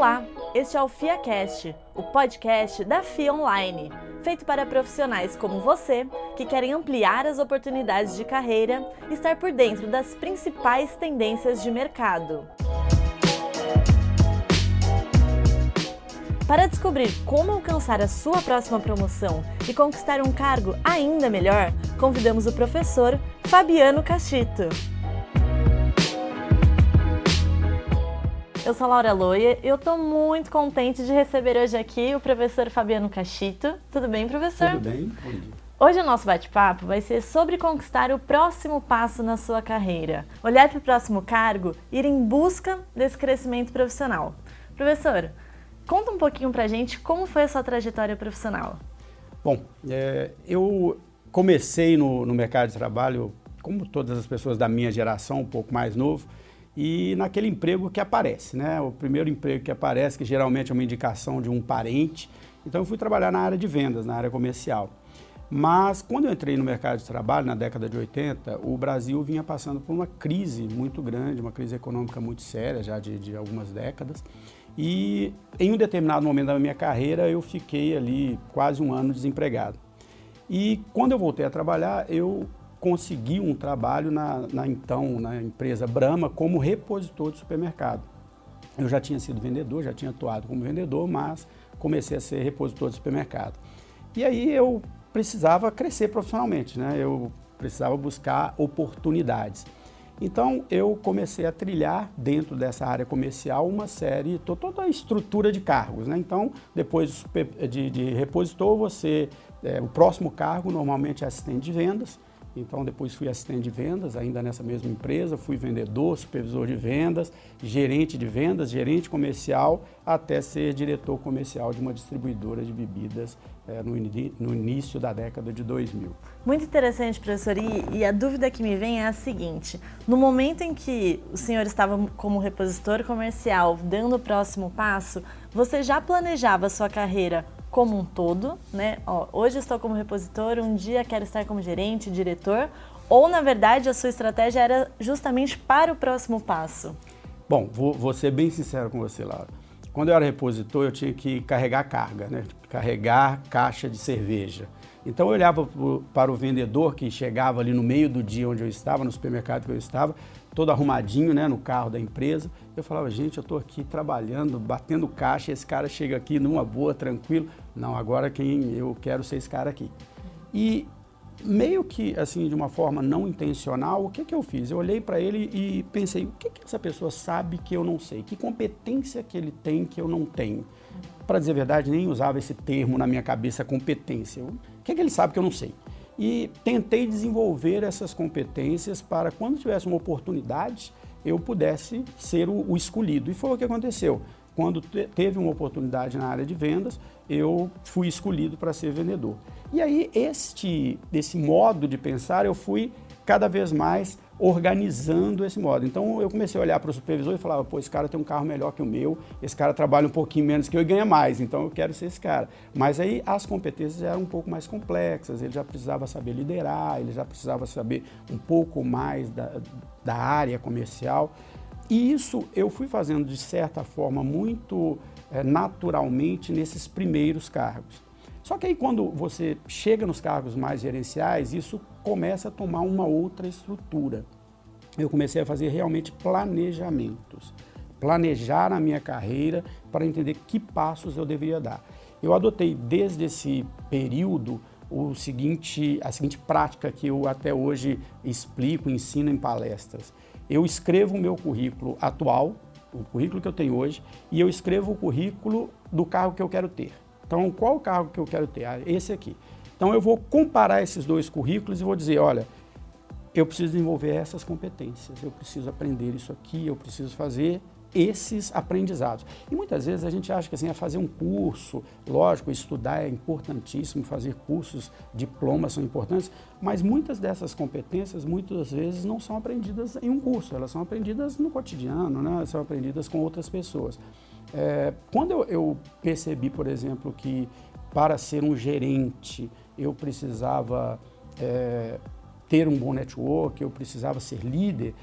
Olá, este é o FIACast, o podcast da FIA Online, feito para profissionais como você que querem ampliar as oportunidades de carreira e estar por dentro das principais tendências de mercado. Para descobrir como alcançar a sua próxima promoção e conquistar um cargo ainda melhor, convidamos o professor Fabiano Cachito. Eu sou a Laura Loia e eu estou muito contente de receber hoje aqui o professor Fabiano Cachito. Tudo bem, professor? Tudo bem. Hoje o nosso bate-papo vai ser sobre conquistar o próximo passo na sua carreira, olhar para o próximo cargo, ir em busca desse crescimento profissional. Professor, conta um pouquinho para a gente como foi a sua trajetória profissional. Bom, é, eu comecei no, no mercado de trabalho, como todas as pessoas da minha geração, um pouco mais novo, e naquele emprego que aparece, né? O primeiro emprego que aparece, que geralmente é uma indicação de um parente. Então eu fui trabalhar na área de vendas, na área comercial. Mas quando eu entrei no mercado de trabalho, na década de 80, o Brasil vinha passando por uma crise muito grande, uma crise econômica muito séria, já de, de algumas décadas. E em um determinado momento da minha carreira, eu fiquei ali quase um ano desempregado. E quando eu voltei a trabalhar, eu consegui um trabalho na, na então na empresa Brahma como repositor de supermercado. Eu já tinha sido vendedor, já tinha atuado como vendedor, mas comecei a ser repositor de supermercado. E aí eu precisava crescer profissionalmente, né? Eu precisava buscar oportunidades. Então eu comecei a trilhar dentro dessa área comercial uma série, toda a estrutura de cargos. Né? Então, depois de, de repositor, você, é, o próximo cargo normalmente é assistente de vendas. Então, depois fui assistente de vendas, ainda nessa mesma empresa, fui vendedor, supervisor de vendas, gerente de vendas, gerente comercial, até ser diretor comercial de uma distribuidora de bebidas é, no, no, início da década de 2000. Muito interessante, professor. E, e, a dúvida que me vem é a seguinte: no momento em que o senhor estava como repositor comercial, dando o próximo passo, você já planejava sua carreira como um todo, né? Ó, hoje estou como repositor, um dia quero estar como gerente, diretor, ou na verdade a sua estratégia era justamente para o próximo passo? Bom, vou, vou ser bem sincero com você, Laura. Quando eu era repositor, eu tinha que carregar carga, né? carregar caixa de cerveja. Então eu olhava para o vendedor que chegava ali no meio do dia onde eu estava, no supermercado que eu estava, todo arrumadinho né, no carro da empresa. Eu falava, gente, eu estou aqui trabalhando, batendo caixa, esse cara chega aqui numa boa, tranquilo. Não, agora quem eu quero ser esse cara aqui. E meio que assim, de uma forma não intencional, o que, que eu fiz? Eu olhei para ele e pensei, o que, que essa pessoa sabe que eu não sei? Que competência que ele tem que eu não tenho? Para dizer a verdade, nem usava esse termo na minha cabeça, competência. O que, que ele sabe que eu não sei? e tentei desenvolver essas competências para quando tivesse uma oportunidade eu pudesse ser o, o escolhido. E foi o que aconteceu. Quando te, teve uma oportunidade na área de vendas, eu fui escolhido para ser vendedor. E aí este esse modo de pensar eu fui cada vez mais organizando esse modo. Então eu comecei a olhar para o supervisor e falava, pô, esse cara tem um carro melhor que o meu, esse cara trabalha um pouquinho menos que eu e ganha mais, então eu quero ser esse cara. Mas aí as competências eram um pouco mais complexas, ele já precisava saber liderar, ele já precisava saber um pouco mais da, da área comercial. E isso eu fui fazendo de certa forma muito é, naturalmente nesses primeiros cargos. Só que aí quando você chega nos cargos mais gerenciais, isso começa a tomar uma outra estrutura. Eu comecei a fazer realmente planejamentos, planejar a minha carreira para entender que passos eu deveria dar. Eu adotei desde esse período o seguinte, a seguinte prática que eu até hoje explico, ensino em palestras. Eu escrevo o meu currículo atual, o currículo que eu tenho hoje, e eu escrevo o currículo do cargo que eu quero ter. Então, qual o cargo que eu quero ter? Ah, esse aqui. Então, eu vou comparar esses dois currículos e vou dizer, olha, eu preciso desenvolver essas competências, eu preciso aprender isso aqui, eu preciso fazer esses aprendizados. E muitas vezes a gente acha que assim, é fazer um curso, lógico, estudar é importantíssimo, fazer cursos, diplomas são importantes, mas muitas dessas competências, muitas vezes, não são aprendidas em um curso, elas são aprendidas no cotidiano, né? são aprendidas com outras pessoas. É, quando eu, eu percebi, por exemplo, que para ser um gerente eu precisava é, ter um bom network, eu precisava ser líder,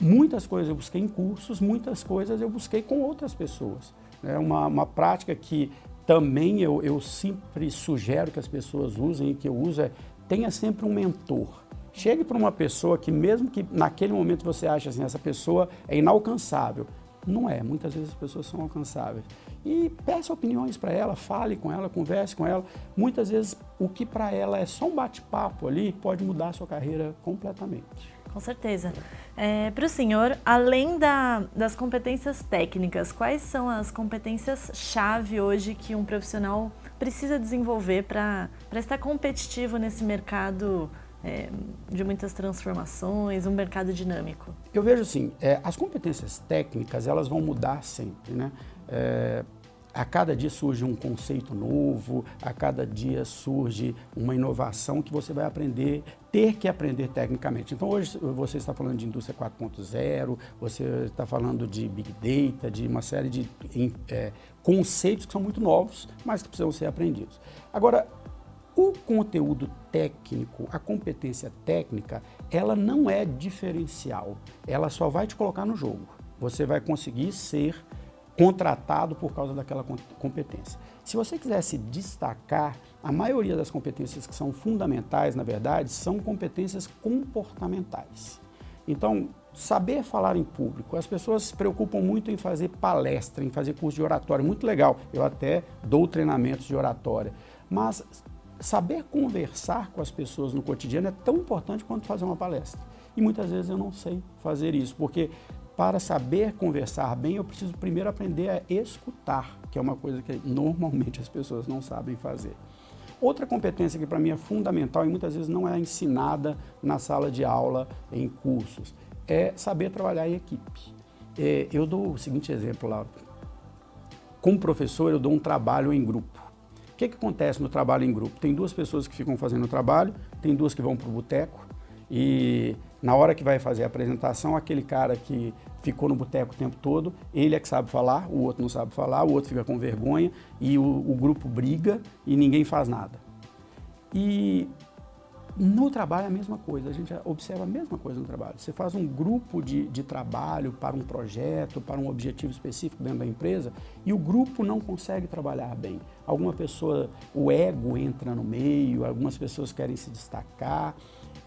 muitas coisas eu busquei em cursos, muitas coisas eu busquei com outras pessoas. É uma, uma prática que também eu, eu sempre sugero que as pessoas usem e que eu uso é tenha sempre um mentor. Chegue para uma pessoa que mesmo que naquele momento você acha assim, essa pessoa é inalcançável, não é, muitas vezes as pessoas são alcançáveis. E peça opiniões para ela, fale com ela, converse com ela. Muitas vezes o que para ela é só um bate-papo ali pode mudar a sua carreira completamente. Com certeza. É, para o senhor, além da, das competências técnicas, quais são as competências-chave hoje que um profissional precisa desenvolver para estar competitivo nesse mercado é, de muitas transformações, um mercado dinâmico? Eu vejo assim, é, as competências técnicas elas vão mudar sempre, né? É, a cada dia surge um conceito novo, a cada dia surge uma inovação que você vai aprender, ter que aprender tecnicamente. Então hoje você está falando de indústria 4.0, você está falando de big data, de uma série de é, conceitos que são muito novos, mas que precisam ser aprendidos. Agora, o conteúdo técnico, a competência técnica, ela não é diferencial. Ela só vai te colocar no jogo. Você vai conseguir ser contratado por causa daquela competência. Se você quiser se destacar, a maioria das competências que são fundamentais, na verdade, são competências comportamentais. Então, saber falar em público. As pessoas se preocupam muito em fazer palestra, em fazer curso de oratória, muito legal. Eu até dou treinamentos de oratória. Mas saber conversar com as pessoas no cotidiano é tão importante quanto fazer uma palestra. E muitas vezes eu não sei fazer isso, porque para saber conversar bem, eu preciso primeiro aprender a escutar, que é uma coisa que normalmente as pessoas não sabem fazer. Outra competência que para mim é fundamental e muitas vezes não é ensinada na sala de aula, em cursos, é saber trabalhar em equipe. É, eu dou o seguinte exemplo, lá. Como professor, eu dou um trabalho em grupo que, que acontece no trabalho em grupo? Tem duas pessoas que ficam fazendo o trabalho, tem duas que vão para o boteco e na hora que vai fazer a apresentação, aquele cara que ficou no boteco o tempo todo, ele é que sabe falar, o outro não sabe falar, o outro fica com vergonha e o, o grupo briga e ninguém faz nada. E no trabalho é a mesma coisa, a gente observa a mesma coisa no trabalho. Você faz um grupo de, de trabalho para um projeto, para um objetivo específico dentro da empresa e o grupo não consegue trabalhar bem. Alguma pessoa, o ego entra no meio, algumas pessoas querem se destacar.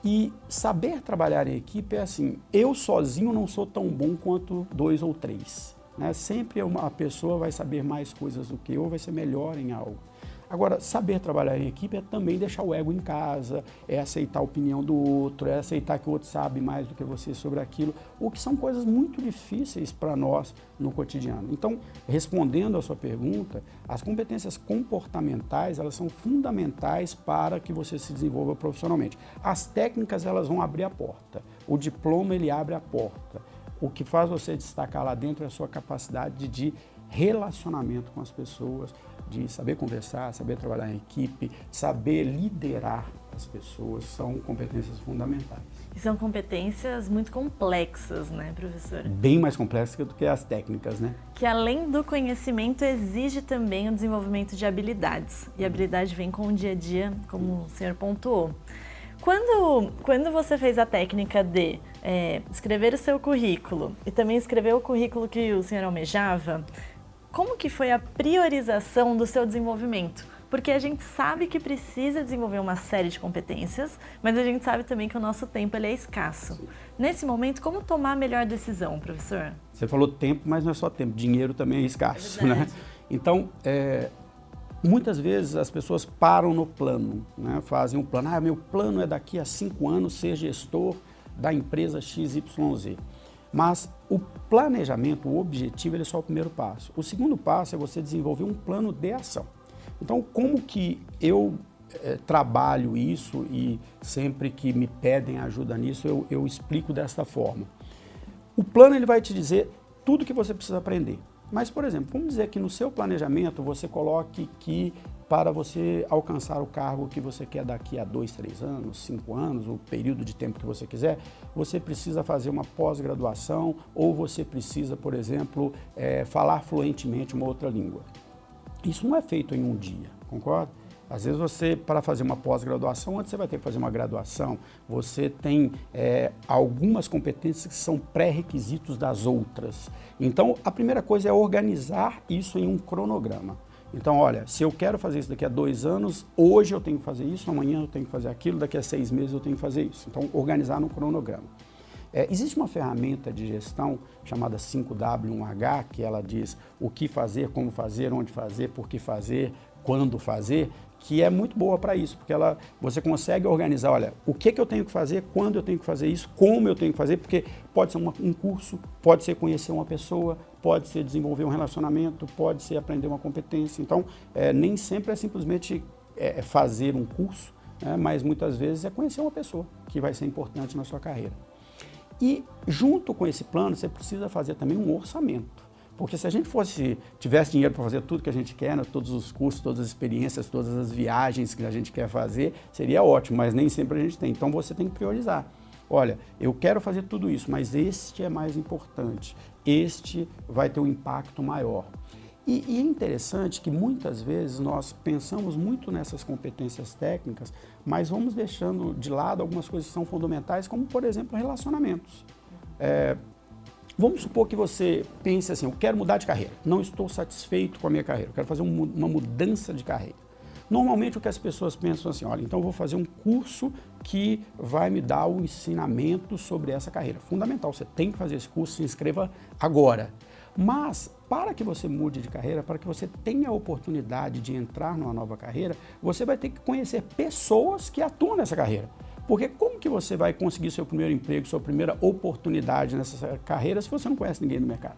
E saber trabalhar em equipe é assim: eu sozinho não sou tão bom quanto dois ou três. Né? Sempre uma pessoa vai saber mais coisas do que eu, vai ser melhor em algo. Agora, saber trabalhar em equipe é também deixar o ego em casa, é aceitar a opinião do outro, é aceitar que o outro sabe mais do que você sobre aquilo, o que são coisas muito difíceis para nós no cotidiano. Então, respondendo a sua pergunta, as competências comportamentais, elas são fundamentais para que você se desenvolva profissionalmente. As técnicas, elas vão abrir a porta. O diploma, ele abre a porta. O que faz você destacar lá dentro é a sua capacidade de relacionamento com as pessoas, de saber conversar, saber trabalhar em equipe, saber liderar as pessoas, são competências fundamentais. E são competências muito complexas, né, professor? Bem mais complexas do que as técnicas, né? Que além do conhecimento, exige também o desenvolvimento de habilidades. E a habilidade vem com o dia a dia, como o senhor pontuou. Quando, quando você fez a técnica de é, escrever o seu currículo e também escrever o currículo que o senhor almejava, como que foi a priorização do seu desenvolvimento? Porque a gente sabe que precisa desenvolver uma série de competências, mas a gente sabe também que o nosso tempo ele é escasso. Sim. Nesse momento, como tomar a melhor decisão, professor? Você falou tempo, mas não é só tempo, dinheiro também é escasso, é né? Então, é, muitas vezes as pessoas param no plano, né? fazem um plano, ah, meu plano é daqui a cinco anos ser gestor da empresa XYZ. Mas o planejamento, o objetivo, ele é só o primeiro passo. O segundo passo é você desenvolver um plano de ação. Então, como que eu é, trabalho isso e sempre que me pedem ajuda nisso, eu, eu explico desta forma. O plano ele vai te dizer tudo que você precisa aprender. Mas, por exemplo, vamos dizer que no seu planejamento você coloque que para você alcançar o cargo que você quer daqui a dois, três anos, cinco anos, o período de tempo que você quiser, você precisa fazer uma pós-graduação ou você precisa, por exemplo, é, falar fluentemente uma outra língua. Isso não é feito em um dia, concorda? Às vezes você, para fazer uma pós-graduação, antes você vai ter que fazer uma graduação, você tem é, algumas competências que são pré-requisitos das outras. Então, a primeira coisa é organizar isso em um cronograma. Então, olha, se eu quero fazer isso daqui a dois anos, hoje eu tenho que fazer isso, amanhã eu tenho que fazer aquilo, daqui a seis meses eu tenho que fazer isso. Então, organizar no cronograma. É, existe uma ferramenta de gestão chamada 5W1H, que ela diz o que fazer, como fazer, onde fazer, por que fazer, quando fazer, que é muito boa para isso, porque ela, você consegue organizar, olha, o que, que eu tenho que fazer, quando eu tenho que fazer isso, como eu tenho que fazer, porque pode ser uma, um curso, pode ser conhecer uma pessoa, pode ser desenvolver um relacionamento, pode ser aprender uma competência. Então, é, nem sempre é simplesmente é, é fazer um curso, né, mas muitas vezes é conhecer uma pessoa que vai ser importante na sua carreira. E junto com esse plano, você precisa fazer também um orçamento. Porque se a gente fosse tivesse dinheiro para fazer tudo que a gente quer, né, todos os cursos, todas as experiências, todas as viagens que a gente quer fazer, seria ótimo, mas nem sempre a gente tem. Então você tem que priorizar. Olha, eu quero fazer tudo isso, mas este é mais importante. Este vai ter um impacto maior. E, e, é interessante que muitas vezes nós pensamos muito nessas competências técnicas, mas vamos deixando de lado algumas coisas que são fundamentais, como por exemplo relacionamentos. É, vamos supor que você pense assim: eu quero mudar de carreira, não estou satisfeito com a minha carreira, eu quero fazer um, uma mudança de carreira. Normalmente o que as pessoas pensam assim, olha, então eu vou fazer um curso que vai me dar o ensinamento sobre essa carreira. Fundamental, você tem que fazer esse curso, se inscreva agora. Mas para que você mude de carreira, para que você tenha a oportunidade de entrar numa nova carreira, você vai ter que conhecer pessoas que atuam nessa carreira. Porque como que você vai conseguir seu primeiro emprego, sua primeira oportunidade nessa carreira se você não conhece ninguém no mercado?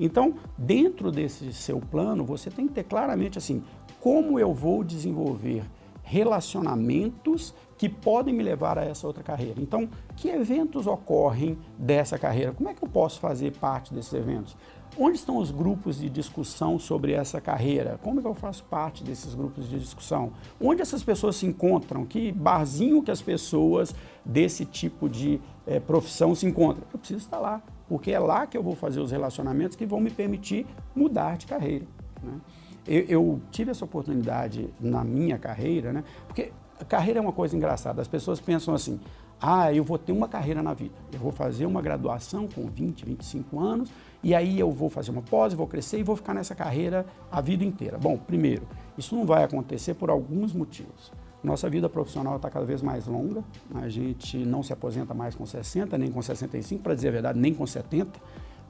Então, dentro desse seu plano, você tem que ter claramente assim, como eu vou desenvolver relacionamentos que podem me levar a essa outra carreira. Então, que eventos ocorrem dessa carreira? Como é que eu posso fazer parte desses eventos? Onde estão os grupos de discussão sobre essa carreira? Como é que eu faço parte desses grupos de discussão? Onde essas pessoas se encontram? Que barzinho que as pessoas desse tipo de é, profissão se encontram? Eu preciso estar lá, porque é lá que eu vou fazer os relacionamentos que vão me permitir mudar de carreira. Né? Eu, eu, tive essa oportunidade na minha carreira, né? Porque a carreira é uma coisa engraçada. As pessoas pensam assim: ah, eu vou ter uma carreira na vida. Eu vou fazer uma graduação com 20, 25 anos e aí eu vou fazer uma pós, vou crescer e vou ficar nessa carreira a vida inteira. Bom, primeiro, isso não vai acontecer por alguns motivos. Nossa vida profissional está cada vez mais longa, a gente não se aposenta mais com 60, nem com 65, para dizer a verdade, nem com 70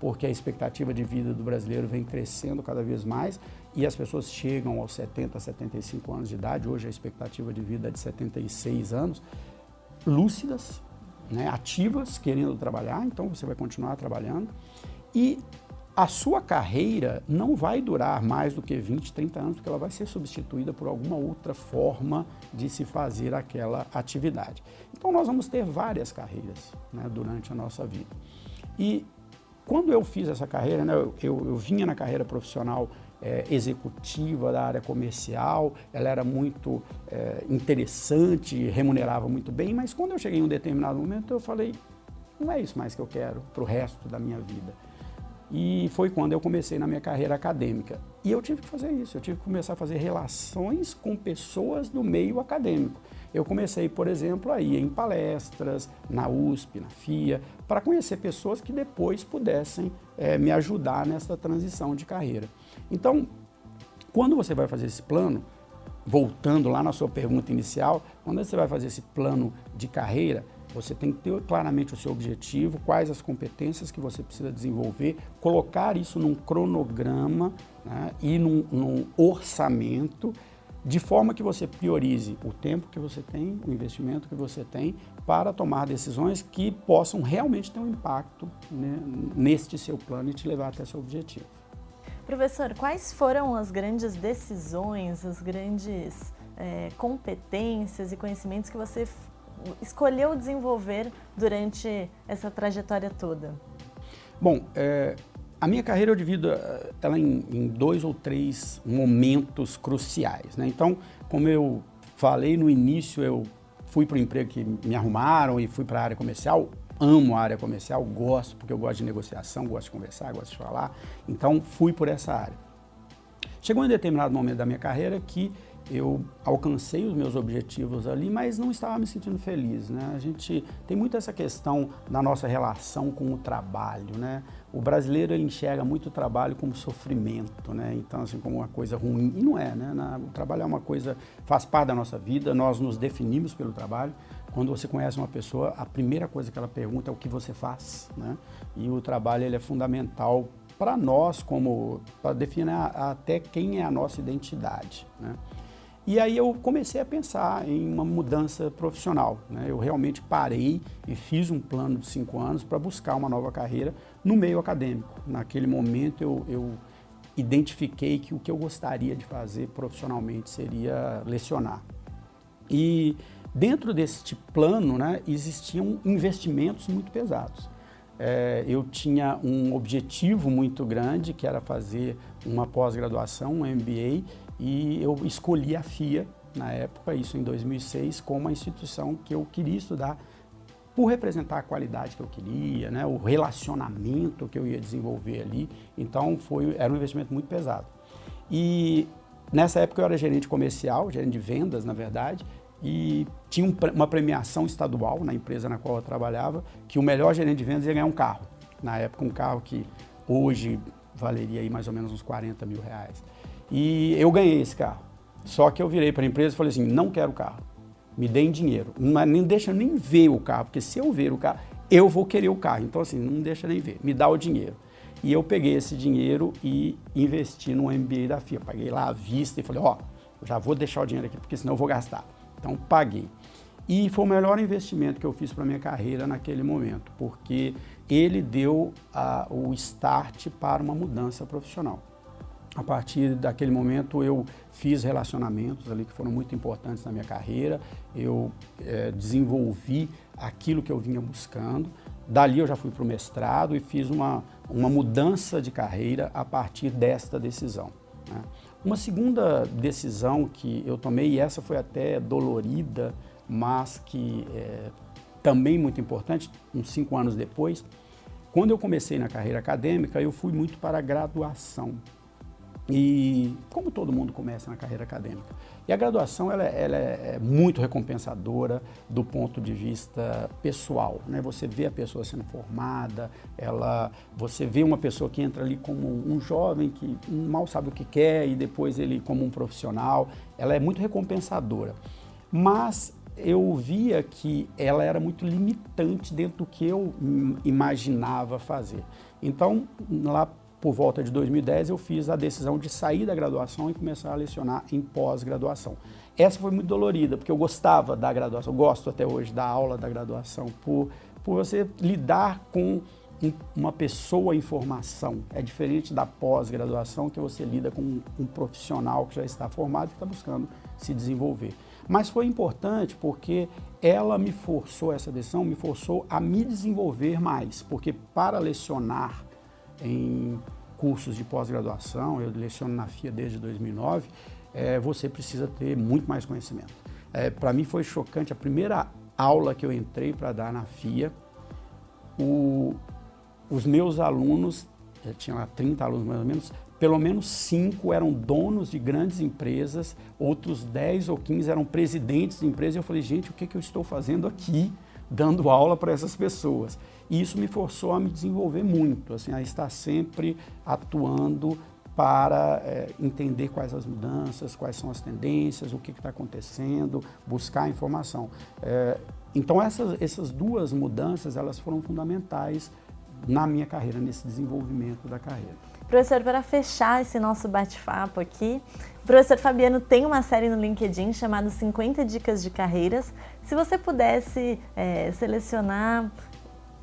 porque a expectativa de vida do brasileiro vem crescendo cada vez mais e as pessoas chegam aos 70, 75 anos de idade. Hoje a expectativa de vida é de 76 anos, lúcidas, né, ativas, querendo trabalhar, então você vai continuar trabalhando. E a sua carreira não vai durar mais do que 20, 30 anos, porque ela vai ser substituída por alguma outra forma de se fazer aquela atividade. Então nós vamos ter várias carreiras né, durante a nossa vida. E quando eu fiz essa carreira, né, eu, eu, eu vinha na carreira profissional é, executiva da área comercial, ela era muito é, interessante, remunerava muito bem, mas quando eu cheguei em um determinado momento, eu falei, não é isso mais que eu quero para o resto da minha vida. E foi quando eu comecei na minha carreira acadêmica. E eu tive que fazer isso, eu tive que começar a fazer relações com pessoas do meio acadêmico. Eu comecei, por exemplo, a ir em palestras, na USP, na FIA, para conhecer pessoas que depois pudessem é, me ajudar nessa transição de carreira. Então, quando você vai fazer esse plano, voltando lá na sua pergunta inicial, quando você vai fazer esse plano de carreira, você tem que ter claramente o seu objetivo, quais as competências que você precisa desenvolver, colocar isso num cronograma né, e num, num orçamento de forma que você priorize o tempo que você tem, o investimento que você tem para tomar decisões que possam realmente ter um impacto né, neste seu plano e te levar até seu objetivo. Professor, quais foram as grandes decisões, as grandes é, competências e conhecimentos que você escolheu desenvolver durante essa trajetória toda? Bom, é, a minha carreira eu divido eh, ela em, em dois ou três momentos cruciais. Né? Então, como eu falei no início, eu fui para o emprego que me arrumaram e fui para a área comercial. Amo a área comercial, gosto, porque eu gosto de negociação, gosto de conversar, gosto de falar. Então, fui por essa área. Chegou um determinado momento da minha carreira que eu alcancei os meus objetivos ali, mas não estava me sentindo feliz, né? A gente tem muito essa questão da nossa relação com o trabalho, né? O brasileiro ele enxerga muito o trabalho como sofrimento, né? Então assim como uma coisa ruim e não é, né? o trabalho é uma coisa faz parte da nossa vida, nós nos definimos pelo trabalho. Quando você conhece uma pessoa, a primeira coisa que ela pergunta é o que você faz, né? E o trabalho ele é fundamental para nós como para definir até quem é a nossa identidade, né? E aí eu comecei a pensar em uma mudança profissional. Né? Eu realmente parei e fiz um plano de cinco anos para buscar uma nova carreira no meio acadêmico. Naquele momento eu, eu identifiquei que o que eu gostaria de fazer profissionalmente seria lecionar. E dentro desse plano né, existiam investimentos muito pesados. É, eu tinha um objetivo muito grande, que era fazer uma pós-graduação, um MBA, e eu escolhi a FIA, na época, isso em 2006, como a instituição que eu queria estudar por representar a qualidade que eu queria, né, o relacionamento que eu ia desenvolver ali. Então, foi, era um investimento muito pesado. E nessa época eu era gerente comercial, gerente de vendas, na verdade, e tinha um, uma premiação estadual na empresa na qual eu trabalhava, que o melhor gerente de vendas ia ganhar um carro. Na época, um carro que hoje valeria aí mais ou menos uns 40 mil reais. E eu ganhei esse carro. Só que eu virei para a empresa e falei assim: não quero carro, me deem dinheiro. Não, nem deixa nem ver o carro, porque se eu ver o carro, eu vou querer o carro. Então, assim, não deixa nem ver, me dá o dinheiro. E eu peguei esse dinheiro e investi no MBA da FIA. Paguei lá à vista e falei: ó, oh, já vou deixar o dinheiro aqui, porque senão eu vou gastar. Então, paguei. E foi o melhor investimento que eu fiz para minha carreira naquele momento, porque ele deu o start para uma mudança profissional. A partir daquele momento eu fiz relacionamentos ali que foram muito importantes na minha carreira, eu é, desenvolvi aquilo que eu vinha buscando. Dali eu já fui para o mestrado e fiz uma, uma mudança de carreira a partir desta decisão. Né? Uma segunda decisão que eu tomei, e essa foi até dolorida, mas que é também muito importante, uns cinco anos depois, quando eu comecei na carreira acadêmica, eu fui muito para a graduação. E como todo mundo começa na carreira acadêmica. E a graduação ela, é, ela é muito recompensadora do ponto de vista pessoal. Né? Você vê a pessoa sendo formada, ela, você vê uma pessoa que entra ali como um jovem que mal sabe o que quer e depois ele como um profissional. Ela é muito recompensadora. Mas eu via que ela era muito limitante dentro do que eu imaginava fazer. Então, lá por volta de 2010, eu fiz a decisão de sair da graduação e começar a lecionar em pós-graduação. Essa foi muito dolorida, porque eu gostava da graduação, gosto até hoje da aula da graduação, por, por você lidar com uma pessoa em formação. É diferente da pós-graduação, que você lida com um profissional que já está formado e está buscando se desenvolver. Mas foi importante porque ela me forçou, essa decisão me forçou a me desenvolver mais, porque para lecionar em cursos de pós-graduação, eu leciono na FIA desde 2009, é, você precisa ter muito mais conhecimento. É, para mim foi chocante, a primeira aula que eu entrei para dar na FIA, o, os meus alunos, tinha lá 30 alunos mais ou menos, pelo menos cinco eram donos de grandes empresas, outros 10 ou 15 eram presidentes de empresas. E eu falei, gente, o que, que eu estou fazendo aqui, dando aula para essas pessoas? E isso me forçou a me desenvolver muito, assim, a estar sempre atuando para é, entender quais as mudanças, quais são as tendências, o que está acontecendo, buscar informação. É, então essas, essas duas mudanças elas foram fundamentais na minha carreira, nesse desenvolvimento da carreira. Professor, para fechar esse nosso bate-papo aqui, o professor Fabiano tem uma série no LinkedIn chamada 50 Dicas de Carreiras. Se você pudesse é, selecionar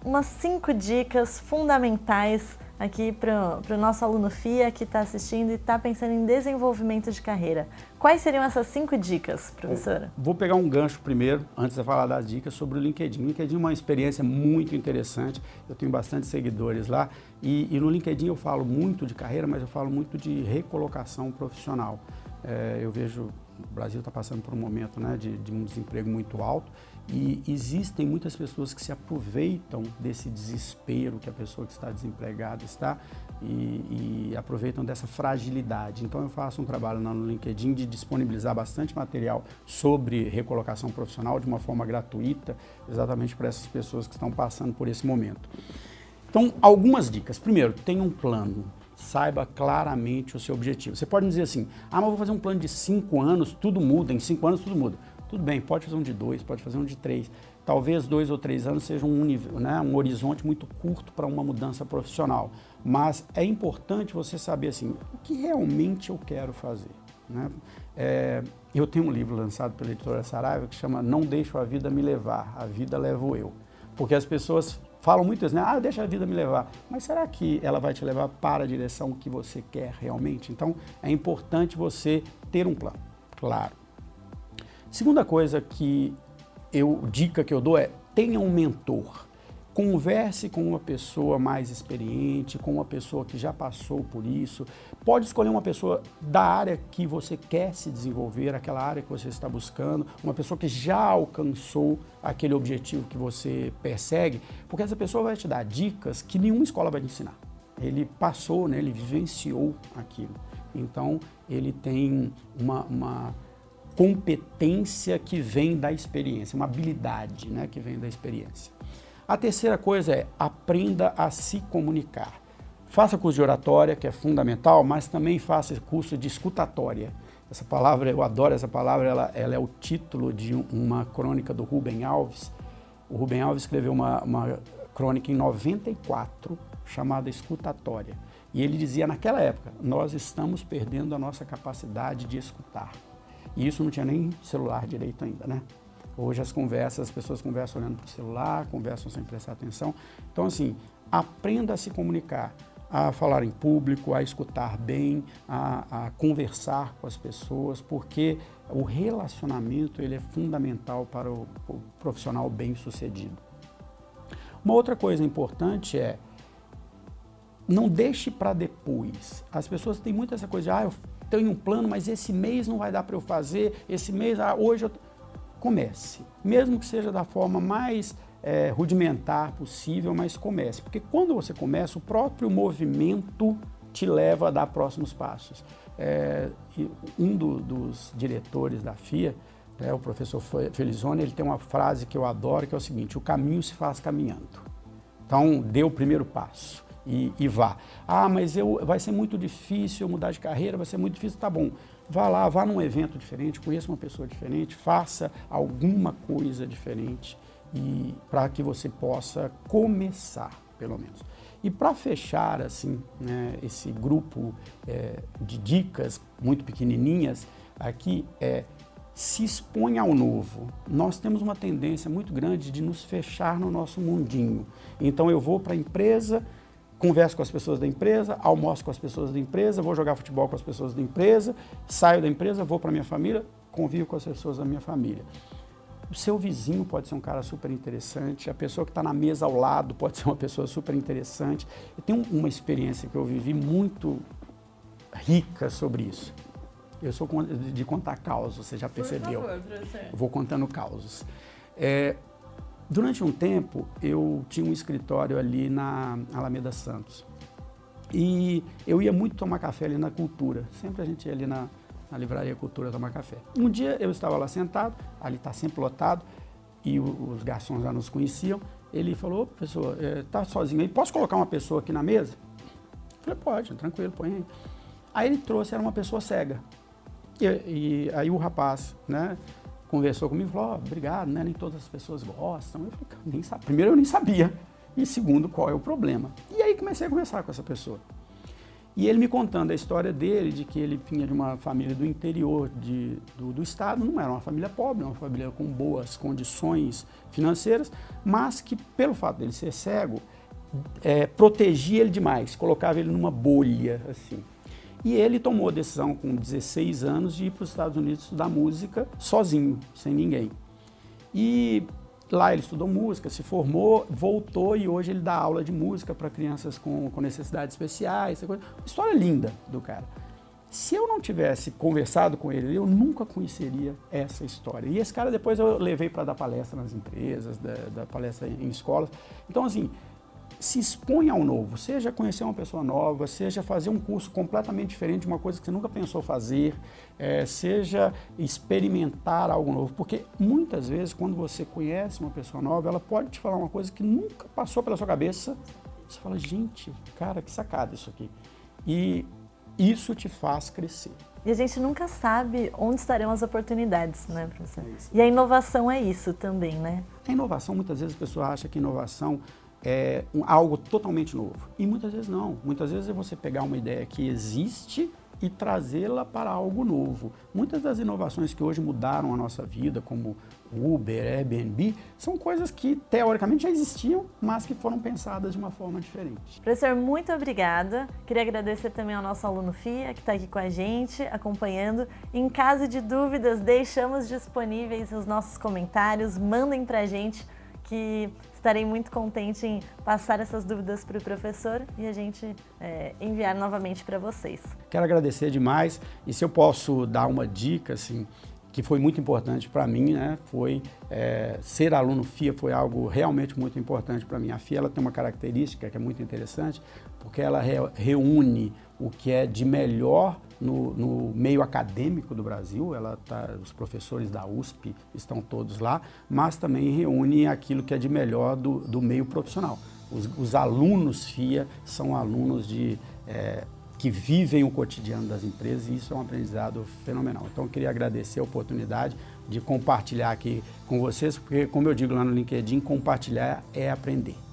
umas cinco dicas fundamentais aqui para o nosso aluno FIA que está assistindo e está pensando em desenvolvimento de carreira. Quais seriam essas cinco dicas, professora? Vou pegar um gancho primeiro, antes de falar das dicas, sobre o LinkedIn. O LinkedIn é uma experiência muito interessante, eu tenho bastante seguidores lá e, e no LinkedIn eu falo muito de carreira, mas eu falo muito de recolocação profissional. É, eu vejo o Brasil está passando por um momento né, de, de, um desemprego muito alto E existem muitas pessoas que se aproveitam desse desespero que a pessoa que está desempregada está e, e, aproveitam dessa fragilidade. Então eu faço um trabalho no LinkedIn de disponibilizar bastante material sobre recolocação profissional de uma forma gratuita, exatamente para essas pessoas que estão passando por esse momento. Então, algumas dicas. Primeiro, tenha um plano. Saiba claramente o seu objetivo. Você pode dizer assim: ah, mas vou fazer um plano de cinco anos, tudo muda, em cinco anos tudo muda. Tudo bem, pode fazer um de dois, pode fazer um de três. Talvez dois ou três anos seja um, né, um horizonte muito curto para uma mudança profissional. Mas é importante você saber assim, o que realmente eu quero fazer. Né? É, eu tenho um livro lançado pela editora Saraiva que chama Não Deixo a Vida Me Levar, a Vida Levo Eu. Porque as pessoas falam muito assim, ah, deixa a vida me levar. Mas será que ela vai te levar para a direção que você quer realmente? Então é importante você ter um plano, claro. Segunda coisa que eu dica que eu dou é tenha um mentor. Converse com uma pessoa mais experiente, com uma pessoa que já passou por isso. Pode escolher uma pessoa da área que você quer se desenvolver, aquela área que você está buscando, uma pessoa que já alcançou aquele objetivo que você persegue, porque essa pessoa vai te dar dicas que nenhuma escola vai te ensinar. Ele passou, né, ele vivenciou aquilo. Então, ele tem uma, uma competência que vem da experiência, uma habilidade né, que vem da experiência. A terceira coisa é aprenda a se comunicar. Faça curso de oratória, que é fundamental, mas também faça curso de escutatória. Essa palavra, eu adoro essa palavra, ela, ela é o título de uma crônica do Rubem Alves. O Rubem Alves escreveu uma, uma crônica em 94 chamada Escutatória. E ele dizia naquela época: nós estamos perdendo a nossa capacidade de escutar. E isso não tinha nem celular direito ainda, né? Hoje as conversas, as pessoas conversam olhando para o celular, conversam sem prestar atenção. Então, assim, aprenda a se comunicar, a falar em público, a escutar bem, a, a conversar com as pessoas, porque o relacionamento ele é fundamental para o, o profissional bem sucedido. Uma outra coisa importante é não deixe para depois. As pessoas têm muito essa coisa de, ah, eu tenho um plano, mas esse mês não vai dar para eu fazer, esse mês, ah, hoje eu... Comece, mesmo que seja da forma mais é, rudimentar possível, mas comece. Porque quando você começa, o próprio movimento te leva a dar próximos passos. É, um do, dos diretores da FIA, né, o professor Felizone, ele tem uma frase que eu adoro, que é o seguinte, o caminho se faz caminhando. Então, dê o primeiro passo e, e, vá. Ah, mas eu, vai ser muito difícil mudar de carreira, vai ser muito difícil. Tá bom, vá lá, vá num evento diferente, conheça uma pessoa diferente, faça alguma coisa diferente e para que você possa começar, pelo menos. E para fechar assim né, esse grupo é, de dicas muito pequenininhas aqui é se exponha ao novo. Nós temos uma tendência muito grande de nos fechar no nosso mundinho. Então eu vou para a empresa converso com as pessoas da empresa, almoço com as pessoas da empresa, vou jogar futebol com as pessoas da empresa, saio da empresa, vou para minha família, convivo com as pessoas da minha família. O seu vizinho pode ser um cara super interessante, a pessoa que está na mesa ao lado pode ser uma pessoa super interessante. Eu tenho uma experiência que eu vivi muito rica sobre isso. Eu sou de contar causos, você já percebeu. Por favor, professor. Eu vou contando causos. É, Durante um tempo, eu tinha um escritório ali na Alameda Santos. E eu ia muito tomar café ali na Cultura. Sempre a gente ia ali na, na Livraria Cultura tomar café. Um dia eu estava lá sentado, ali está sempre lotado, e o, os garçons já nos conheciam. Ele falou, professor, está é, sozinho aí, posso colocar uma pessoa aqui na mesa? Eu falei, pode, tranquilo, põe aí. Aí ele trouxe, era uma pessoa cega. E, e aí o rapaz, né, conversou comigo e falou, oh, obrigado, né? nem todas as pessoas gostam. Eu falei, nem sabe. Primeiro, eu nem sabia. E segundo, qual é o problema? E aí comecei a conversar com essa pessoa. E ele me contando a história dele, de que ele vinha de uma família do interior de, do, do, estado, não era uma família pobre, uma família com boas condições financeiras, mas que pelo fato dele ser cego, é, protegia ele demais, colocava ele numa bolha, assim. E ele tomou a decisão com 16 anos de ir para os Estados Unidos estudar música sozinho, sem ninguém. E lá ele estudou música, se formou, voltou e hoje ele dá aula de música para crianças com, com necessidades especiais. Uma história linda do cara. Se eu não tivesse conversado com ele, eu nunca conheceria essa história. E esse cara depois eu levei para dar palestra nas empresas, dar, dar palestra em escolas. Então, assim, se expõe ao novo, seja conhecer uma pessoa nova, seja fazer um curso completamente diferente de uma coisa que você nunca pensou fazer, é, seja experimentar algo novo. Porque muitas vezes, quando você conhece uma pessoa nova, ela pode te falar uma coisa que nunca passou pela sua cabeça. Você fala, gente, cara, que sacada isso aqui. E isso te faz crescer. E a gente nunca sabe onde estarão as oportunidades, né, professor? É e a inovação é isso também, né? A inovação, muitas vezes a pessoa acha que inovação é um, algo totalmente novo. E muitas vezes não. Muitas vezes é você pegar uma ideia que existe e trazê-la para algo novo. Muitas das inovações que hoje mudaram a nossa vida, como Uber, Airbnb, são coisas que teoricamente já existiam, mas que foram pensadas de uma forma diferente. Professor, muito obrigada. Queria agradecer também ao nosso aluno FIA, que está aqui com a gente, acompanhando. Em caso de dúvidas, deixamos disponíveis os nossos comentários, mandem para a gente que estarei muito contente em passar essas dúvidas para o professor e a gente é, enviar novamente para vocês. Quero agradecer demais e se eu posso dar uma dica, assim, que foi muito importante para mim, né? Foi é, ser aluno FIA foi algo realmente muito importante para mim. A FIA ela tem uma característica que é muito interessante, porque ela re, reúne o que é de melhor no, no, meio acadêmico do Brasil, ela tá, os professores da USP estão todos lá, mas também reúne aquilo que é de melhor do, do meio profissional. Os, os, alunos FIA são alunos de, é, que vivem o cotidiano das empresas e isso é um aprendizado fenomenal. Então eu queria agradecer a oportunidade de compartilhar aqui com vocês, porque como eu digo lá no LinkedIn, compartilhar é aprender.